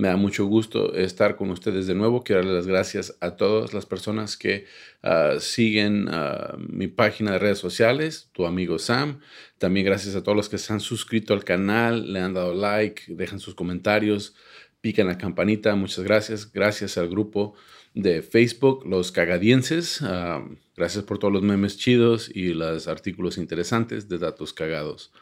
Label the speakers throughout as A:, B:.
A: me da mucho gusto estar con ustedes de nuevo. Quiero darles las gracias a todas las personas que ah, siguen ah, mi página de redes sociales, tu amigo Sam. También gracias a todos los que se han suscrito al canal, le han dado like, dejan sus comentarios, pican la campanita. Muchas gracias. Gracias al grupo de Facebook, Los Cagadienses. Ah, gracias por todos los memes chidos y los artículos interesantes de datos cagados.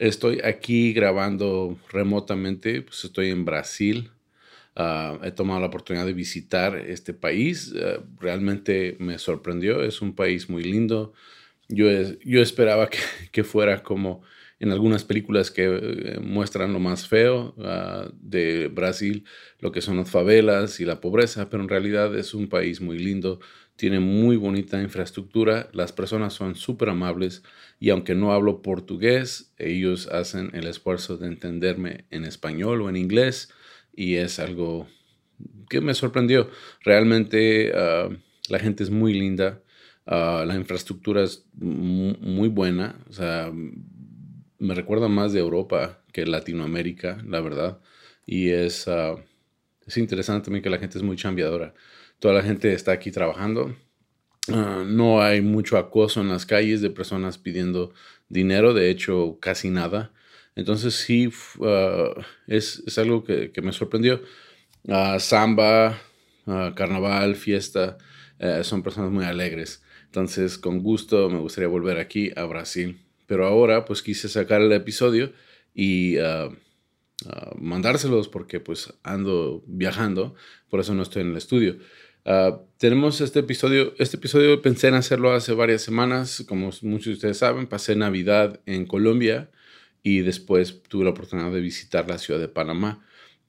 A: Estoy aquí grabando remotamente, pues estoy en Brasil. Ah, he tomado la oportunidad de visitar este país. Ah, realmente me sorprendió. Es un país muy lindo. Yo, yo esperaba que, fuera como en algunas películas que eh, muestran lo más feo ah, de Brasil, lo que son las favelas y la pobreza, pero en realidad es un país muy lindo tiene muy bonita infraestructura, las personas son súper amables y aunque no hablo portugués, ellos hacen el esfuerzo de entenderme en español o en inglés y es algo que me sorprendió. Realmente ah, la gente es muy linda, ah, la infraestructura es muy buena, o sea, me recuerda más de Europa que Latinoamérica, la verdad, y es, ah, es interesante también que la gente es muy chambeadora toda la gente está aquí trabajando. Ah, no hay mucho acoso en las calles de personas pidiendo dinero, de hecho casi nada. Entonces sí, ah, es, algo que, me sorprendió. Uh, samba, carnaval, fiesta, eh, son personas muy alegres. Entonces con gusto me gustaría volver aquí a Brasil. Pero ahora pues quise sacar el episodio y mandárselos porque pues ando viajando, por eso no estoy en el estudio. Ah, tenemos este episodio, este episodio pensé en hacerlo hace varias semanas, como muchos de ustedes saben, pasé Navidad en Colombia y después tuve la oportunidad de visitar la ciudad de Panamá.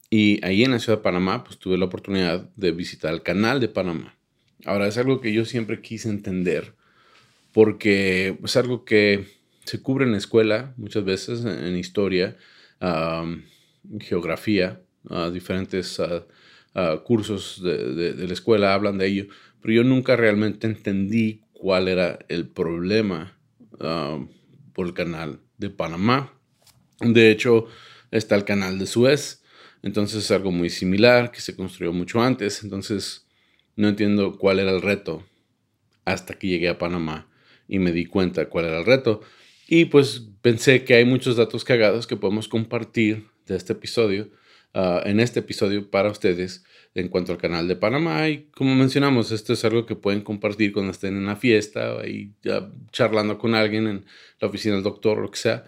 A: Y ahí en la ciudad de Panamá, pues tuve la oportunidad de visitar el canal de Panamá. Ahora, es algo que yo siempre quise entender, porque es algo que se cubre en la escuela muchas veces, en, historia, geografía, diferentes Ah, cursos de, la escuela hablan de ello, pero yo nunca realmente entendí cuál era el problema ah, por el canal de Panamá. De hecho, está el canal de Suez, entonces es algo muy similar que se construyó mucho antes, entonces no entiendo cuál era el reto hasta que llegué a Panamá y me di cuenta cuál era el reto. Y pues pensé que hay muchos datos cagados que podemos compartir de este episodio Ah, en este episodio para ustedes en cuanto al canal de Panamá. Y como mencionamos, esto es algo que pueden compartir cuando estén en una fiesta y ya charlando con alguien en la oficina del doctor o lo que sea.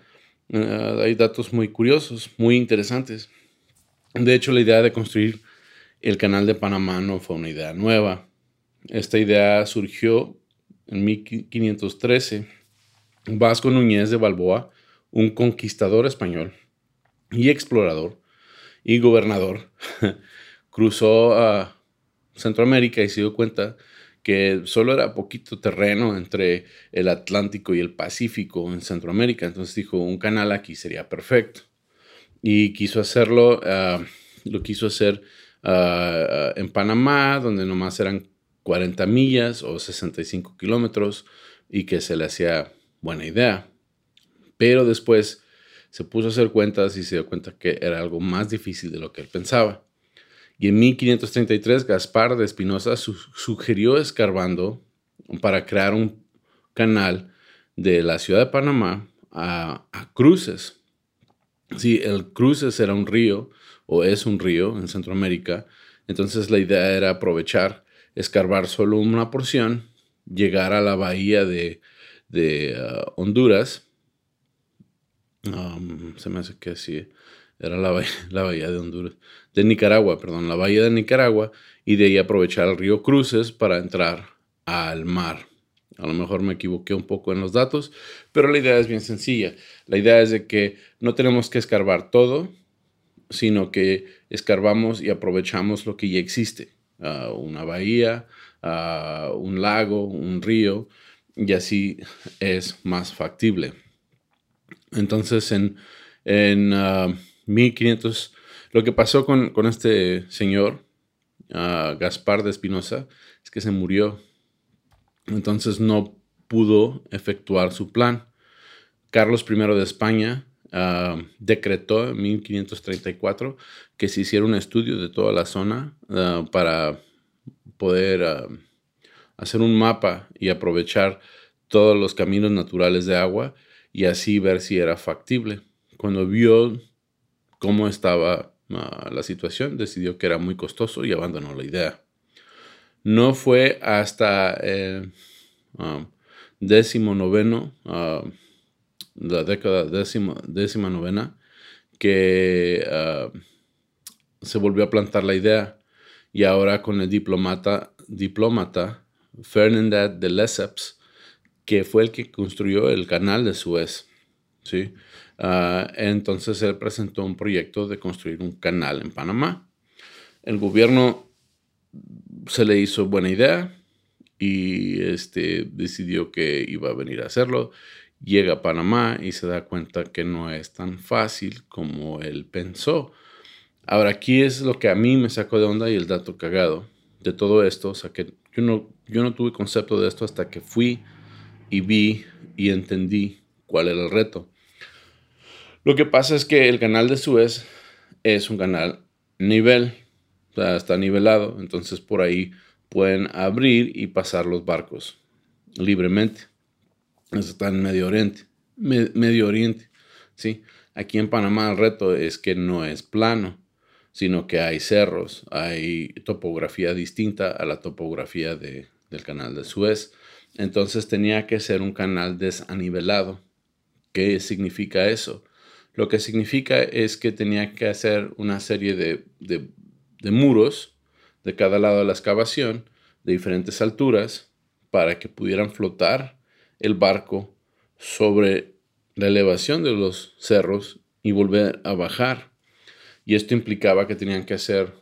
A: Ah, hay datos muy curiosos, muy interesantes. De hecho, la idea de construir el canal de Panamá no fue una idea nueva. Esta idea surgió en 1513. Vasco Núñez de Balboa, un conquistador español y explorador, y gobernador, cruzó a Centroamérica y se dio cuenta que solo era poquito terreno entre el Atlántico y el Pacífico en Centroamérica. Entonces dijo, un canal aquí sería perfecto. Y quiso hacerlo, ah, lo quiso hacer ah, ah, en Panamá, donde nomás eran 40 millas o 65 kilómetros y que se le hacía buena idea. Pero después se puso a hacer cuentas y se dio cuenta que era algo más difícil de lo que él pensaba. Y en 1533 Gaspar de Espinosa sugirió escarbando para crear un canal de la ciudad de Panamá a, Cruces. Sí, el Cruces era un río o es un río en Centroamérica. Entonces la idea era aprovechar, escarbar solo una porción, llegar a la bahía de, uh, Honduras se me hace que sí. Era la bahía, la bahía de Honduras. De Nicaragua, perdón. La bahía de Nicaragua. Y de ahí aprovechar el río Cruces para entrar al mar. A lo mejor me equivoqué un poco en los datos, pero la idea es bien sencilla. La idea es de que no tenemos que escarbar todo, sino que escarbamos y aprovechamos lo que ya existe. Ah, una bahía, ah, un lago, un río, y así es más factible. Entonces, en, en 1500, lo que pasó con, con este señor, Gaspar de Espinosa, es que se murió. Entonces no pudo efectuar su plan. Carlos I de España ah, decretó en 1534 que se hiciera un estudio de toda la zona ah, para poder ah, hacer un mapa y aprovechar todos los caminos naturales de agua y así ver si era factible. Cuando vio cómo estaba la situación, decidió que era muy costoso y abandonó la idea. No fue hasta el décimo noveno la década décima, décima novena, que ah, se volvió a plantar la idea. Y ahora con el diplomata, diplomata de Lesseps, que fue el que construyó el canal de Suez. ¿sí? Ah, entonces él presentó un proyecto de construir un canal en Panamá. El gobierno se le hizo buena idea y este, decidió que iba a venir a hacerlo llega a Panamá y se da cuenta que no es tan fácil como él pensó. Ahora, aquí es lo que a mí me sacó de onda y el dato cagado de todo esto. O sea, que yo no, yo no tuve concepto de esto hasta que fui y vi y entendí cuál era el reto. Lo que pasa es que el canal de Suez es un canal nivel, o sea, está nivelado, entonces por ahí pueden abrir y pasar los barcos libremente está en Medio Oriente. Medio Oriente, ¿sí? Aquí en Panamá el reto es que no es plano, sino que hay cerros, hay topografía distinta a la topografía de, del canal de Suez. Entonces tenía que ser un canal desanivelado. ¿Qué significa eso? Lo que significa es que tenía que hacer una serie de, de, de muros de cada lado de la excavación de diferentes alturas para que pudieran flotar el barco sobre la elevación de los cerros y volver a bajar. Y esto implicaba que tenían que hacer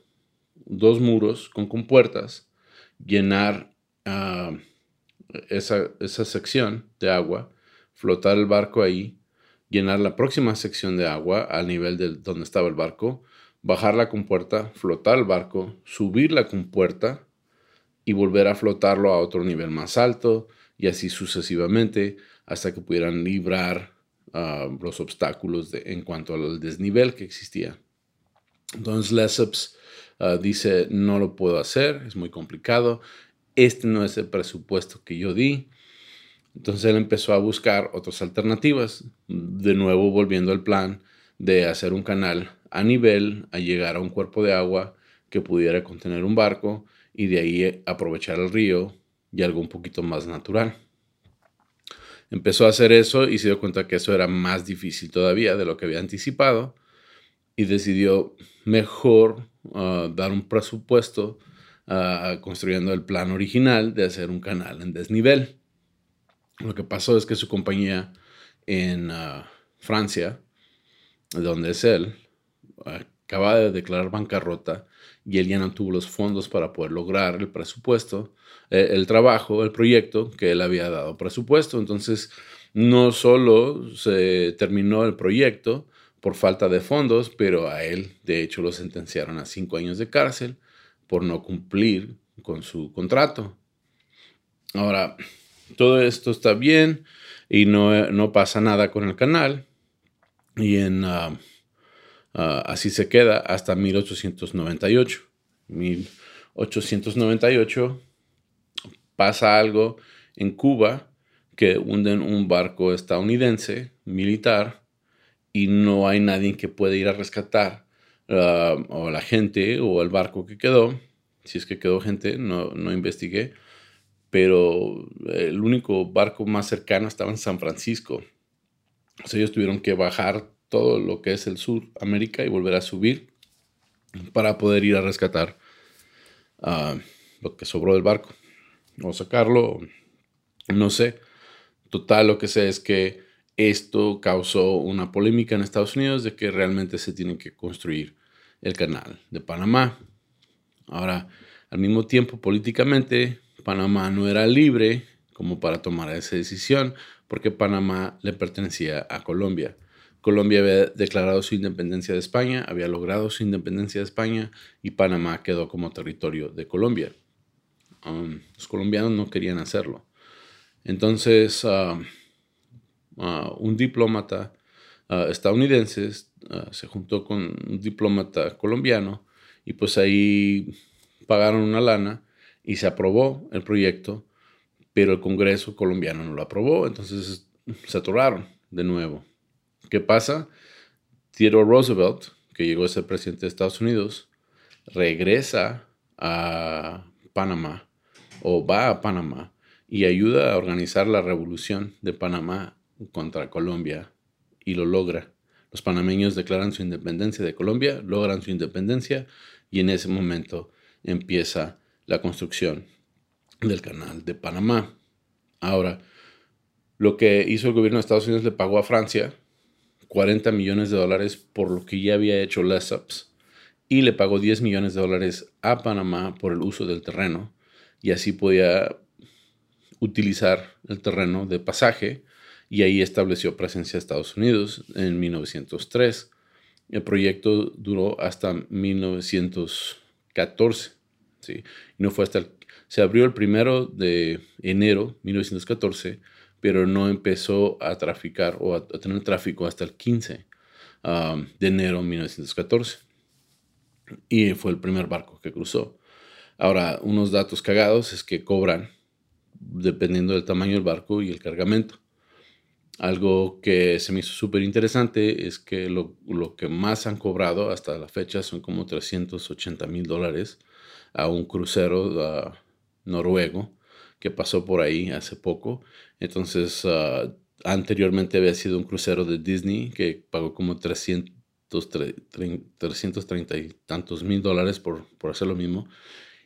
A: dos muros con compuertas, llenar esa, esa sección de agua, flotar el barco ahí, llenar la próxima sección de agua al nivel de donde estaba el barco, bajar la compuerta, flotar el barco, subir la compuerta y volver a flotarlo a otro nivel más alto, y así sucesivamente hasta que pudieran librar ah, los obstáculos en cuanto al desnivel que existía. Entonces Lesseps ah, dice, no lo puedo hacer, es muy complicado, este no es el presupuesto que yo di. Entonces él empezó a buscar otras alternativas, de nuevo volviendo al plan de hacer un canal a nivel, a llegar a un cuerpo de agua que pudiera contener un barco y de ahí aprovechar el río y algo un poquito más natural. Empezó a hacer eso y se dio cuenta que eso era más difícil todavía de lo que había anticipado y decidió mejor ah, dar un presupuesto uh, construyendo el plan original de hacer un canal en desnivel. Lo que pasó es que su compañía en ah, Francia, donde es él, acaba de declarar bancarrota y él ya no tuvo los fondos para poder lograr el presupuesto, eh, el trabajo, el proyecto que él había dado presupuesto. Entonces, no solo se terminó el proyecto por falta de fondos, pero a él, de hecho, lo sentenciaron a cinco años de cárcel por no cumplir con su contrato. Ahora, todo esto está bien y no, no pasa nada con el canal. Y en... Ah, Ah, así se queda hasta 1898. 1898 pasa algo en Cuba que hunden un barco estadounidense militar y no hay nadie que pueda ir a rescatar ah, o la gente o el barco que quedó. Si es que quedó gente, no, no investigué. Pero el único barco más cercano estaba en San Francisco. O sea, ellos tuvieron que bajar todo lo que es el sur América y volver a subir para poder ir a rescatar ah, lo que sobró del barco o sacarlo, no sé. Total, lo que sé es que esto causó una polémica en Estados Unidos de que realmente se tiene que construir el canal de Panamá. Ahora, al mismo tiempo, políticamente, Panamá no era libre como para tomar esa decisión, porque Panamá le pertenecía a Colombia. Colombia había declarado su independencia de España, había logrado su independencia de España y Panamá quedó como territorio de Colombia. Um, los colombianos no querían hacerlo. Entonces, uh, uh, un diplomata uh, estadounidense se juntó con un diplomata colombiano y pues ahí pagaron una lana y se aprobó el proyecto, pero el Congreso colombiano no lo aprobó, entonces se atoraron de nuevo. ¿Qué pasa? Theodore Roosevelt, que llegó a ser presidente de Estados Unidos, regresa a Panamá o va a Panamá y ayuda a organizar la revolución de Panamá contra Colombia y lo logra. Los panameños declaran su independencia de Colombia, logran su independencia y en ese momento empieza la construcción del canal de Panamá. Ahora, lo que hizo el gobierno de Estados Unidos le pagó a Francia 40 millones de dólares por lo que ya había hecho Lesseps y le pagó 10 millones de dólares a Panamá por el uso del terreno y así podía utilizar el terreno de pasaje y ahí estableció presencia Estados Unidos en 1903. El proyecto duró hasta 1914. ¿sí? Y no fue hasta se abrió el primero de enero 1914, pero no empezó a traficar o a, tener tráfico hasta el 15 um, de enero 1914. Y fue el primer barco que cruzó. Ahora, unos datos cagados es que cobran dependiendo del tamaño del barco y el cargamento. Algo que se me hizo súper interesante es que lo, lo, que más han cobrado hasta la fecha son como 380 mil dólares a un crucero noruego que pasó por ahí hace poco. Entonces, ah, anteriormente había sido un crucero de Disney que pagó como 300, 330 y tantos mil dólares por, por hacer lo mismo.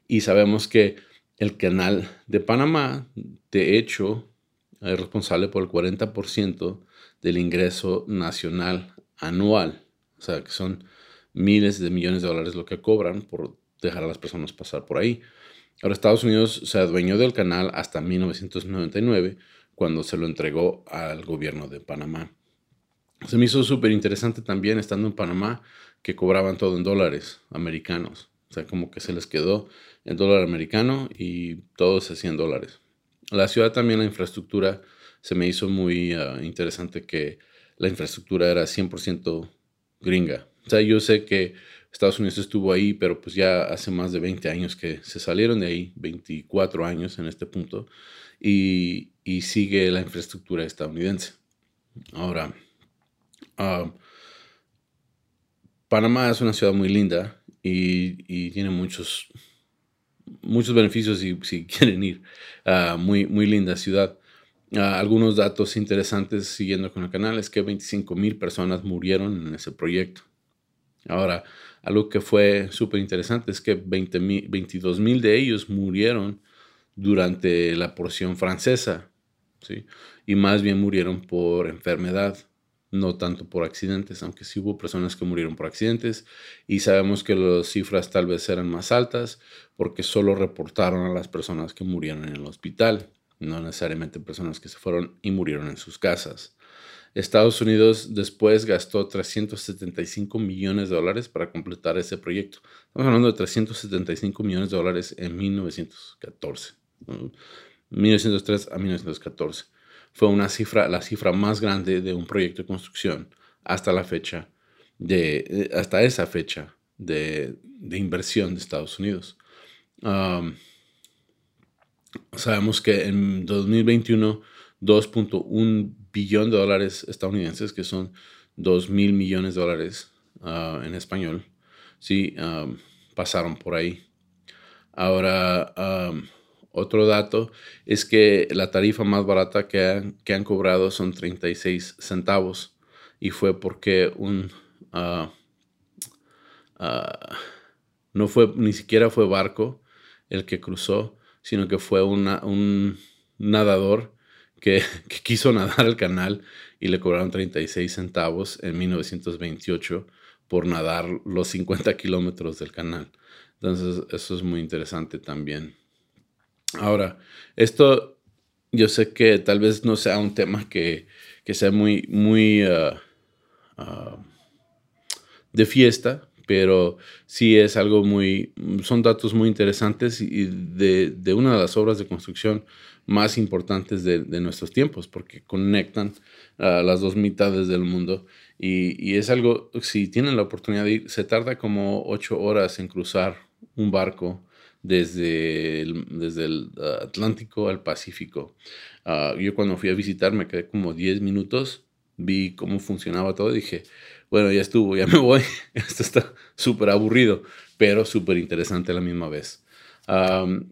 A: Y sabemos que el canal de Panamá, de hecho, es responsable por el 40% del ingreso nacional anual. O sea, que son miles de millones de dólares lo que cobran por dejar a las personas pasar por ahí. Ahora Estados Unidos se adueñó del canal hasta 1999, cuando se lo entregó al gobierno de Panamá. Se me hizo súper interesante también, estando en Panamá, que cobraban todo en dólares americanos. O sea, como que se les quedó el dólar americano y todo se hacía en dólares. La ciudad también, la infraestructura, se me hizo muy ah, interesante que la infraestructura era 100% gringa. O sea, yo sé que Estados Unidos estuvo ahí, pero pues ya hace más de 20 años que se salieron de ahí, 24 años en este punto, y, sigue la infraestructura estadounidense. Ahora, ah, Panamá es una ciudad muy linda y, tiene muchos, muchos beneficios si, si quieren ir. Uh, muy, muy linda ciudad. Ah, algunos datos interesantes siguiendo con el canal es que 25 mil personas murieron en ese proyecto. Ahora, algo que fue súper interesante es que 20 22 mil de ellos murieron durante la porción francesa, ¿sí? Y más bien murieron por enfermedad, no tanto por accidentes, aunque sí hubo personas que murieron por accidentes y sabemos que las cifras tal vez eran más altas porque solo reportaron a las personas que murieron en el hospital, no necesariamente personas que se fueron y murieron en sus casas. Estados Unidos después gastó 375 millones de dólares para completar ese proyecto. Estamos hablando de 375 millones de dólares en 1914. 1903 a 1914. Fue una cifra, la cifra más grande de un proyecto de construcción hasta la fecha, de, eh, hasta esa fecha de, inversión de Estados Unidos. sabemos que en 2021 2.1 billón de dólares estadounidenses, que son 2 mil millones de dólares ah, en español, sí, pasaron por ahí. Ahora, otro dato es que la tarifa más barata que han, que han cobrado son 36 centavos y fue porque un... Ah, ah, no fue, ni siquiera fue barco el que cruzó, sino que fue un nadador que, quiso nadar al canal y le cobraron 36 centavos en 1928 por nadar los 50 kilómetros del canal. Entonces, eso es muy interesante también. Ahora, esto yo sé que tal vez no sea un tema que, sea muy, muy ah, ah, de fiesta, pero sí es algo muy, son datos muy interesantes y de, una de las obras de construcción más importantes de, nuestros tiempos, porque conectan las dos mitades del mundo. Y, es algo, si tienen la oportunidad de ir, se tarda como ocho horas en cruzar un barco desde el, desde el uh, Atlántico al Pacífico. Uh, yo cuando fui a visitar me quedé como 10 minutos, vi cómo funcionaba todo y dije, bueno, ya estuvo, ya me voy. Esto está súper aburrido, pero súper interesante la misma vez.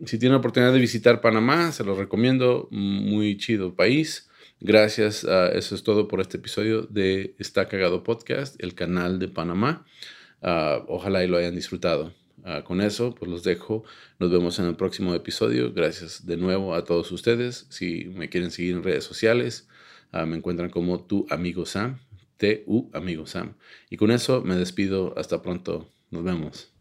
A: Si tienen la oportunidad de visitar Panamá, se los recomiendo. Muy chido país. Gracias. Uh, eso es todo por este episodio de Está Cagado Podcast, el canal de Panamá. Ojalá lo hayan disfrutado. Uh, con eso, pues los dejo. Nos vemos en el próximo episodio. Gracias de nuevo a todos ustedes. Si me quieren seguir en redes sociales, me encuentran como tu amigo Sam. TU Amigo Sam. Y con eso me despido. Hasta pronto. Nos vemos.